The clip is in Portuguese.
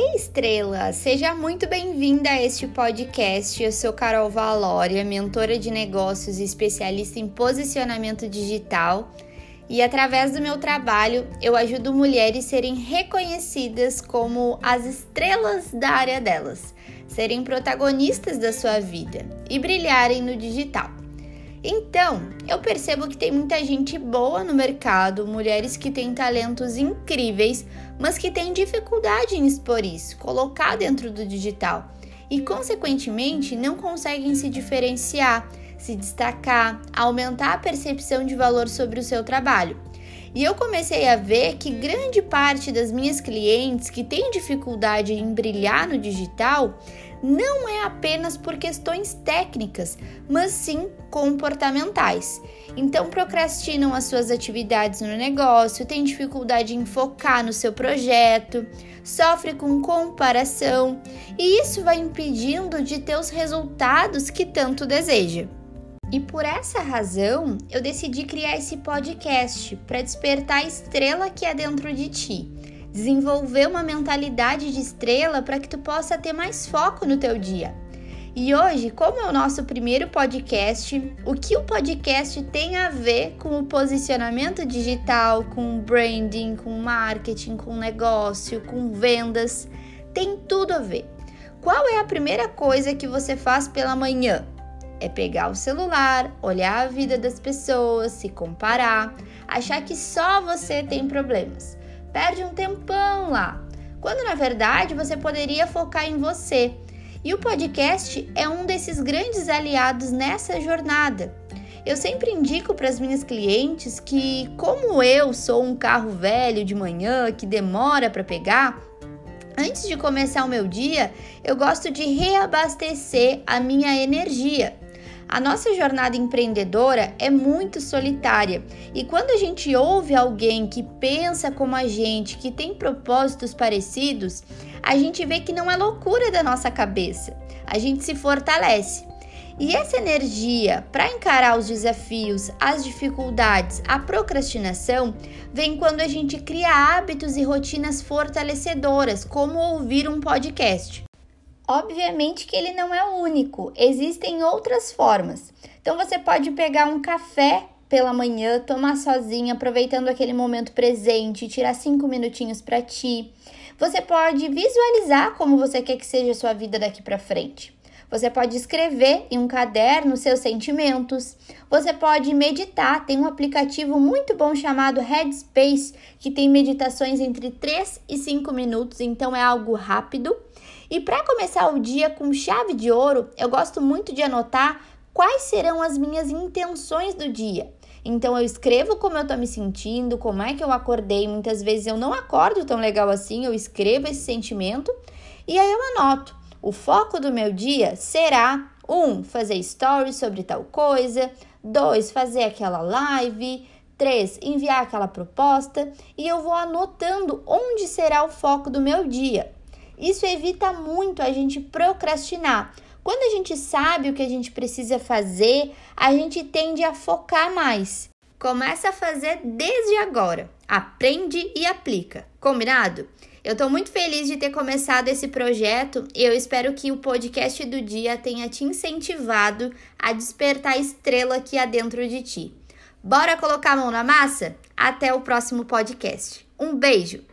Ei, Estrela! Seja muito bem-vinda a este podcast. Eu sou Carol Valória, mentora de negócios e especialista em posicionamento digital. E através do meu trabalho, eu ajudo mulheres a serem reconhecidas como as estrelas da área delas, serem protagonistas da sua vida e brilharem no digital. Então, eu percebo que tem muita gente boa no mercado, mulheres que têm talentos incríveis, mas que têm dificuldade em expor isso, colocar dentro do digital e, consequentemente, não conseguem se diferenciar, se destacar, aumentar a percepção de valor sobre o seu trabalho. E eu comecei a ver que grande parte das minhas clientes que têm dificuldade em brilhar no digital não é apenas por questões técnicas, mas sim comportamentais. Então, procrastinam as suas atividades no negócio, têm dificuldade em focar no seu projeto, sofre com comparação e isso vai impedindo de ter os resultados que tanto deseja. E por essa razão, eu decidi criar esse podcast para despertar a estrela que é dentro de ti desenvolver uma mentalidade de estrela para que tu possa ter mais foco no teu dia. E hoje, como é o nosso primeiro podcast, o que o podcast tem a ver com o posicionamento digital, com branding, com marketing, com negócio, com vendas, tem tudo a ver. Qual é a primeira coisa que você faz pela manhã? É pegar o celular, olhar a vida das pessoas, se comparar, achar que só você tem problemas perde um tempão lá, quando na verdade você poderia focar em você. E o podcast é um desses grandes aliados nessa jornada. Eu sempre indico para as minhas clientes que, como eu sou um carro velho de manhã que demora para pegar, antes de começar o meu dia, eu gosto de reabastecer a minha energia. A nossa jornada empreendedora é muito solitária e quando a gente ouve alguém que pensa como a gente, que tem propósitos parecidos, a gente vê que não é loucura da nossa cabeça, a gente se fortalece. E essa energia para encarar os desafios, as dificuldades, a procrastinação, vem quando a gente cria hábitos e rotinas fortalecedoras, como ouvir um podcast. Obviamente que ele não é o único, existem outras formas. Então você pode pegar um café pela manhã, tomar sozinha, aproveitando aquele momento presente, tirar cinco minutinhos para ti. Você pode visualizar como você quer que seja a sua vida daqui para frente. Você pode escrever em um caderno seus sentimentos. Você pode meditar. Tem um aplicativo muito bom chamado Headspace, que tem meditações entre 3 e 5 minutos, então é algo rápido. E para começar o dia com chave de ouro, eu gosto muito de anotar quais serão as minhas intenções do dia. Então eu escrevo como eu tô me sentindo, como é que eu acordei. Muitas vezes eu não acordo tão legal assim, eu escrevo esse sentimento e aí eu anoto. O foco do meu dia será um, fazer stories sobre tal coisa, dois, fazer aquela live, três, enviar aquela proposta e eu vou anotando onde será o foco do meu dia. Isso evita muito a gente procrastinar. Quando a gente sabe o que a gente precisa fazer, a gente tende a focar mais. Começa a fazer desde agora. Aprende e aplica. Combinado? Eu estou muito feliz de ter começado esse projeto e eu espero que o podcast do dia tenha te incentivado a despertar a estrela que há dentro de ti. Bora colocar a mão na massa? Até o próximo podcast. Um beijo!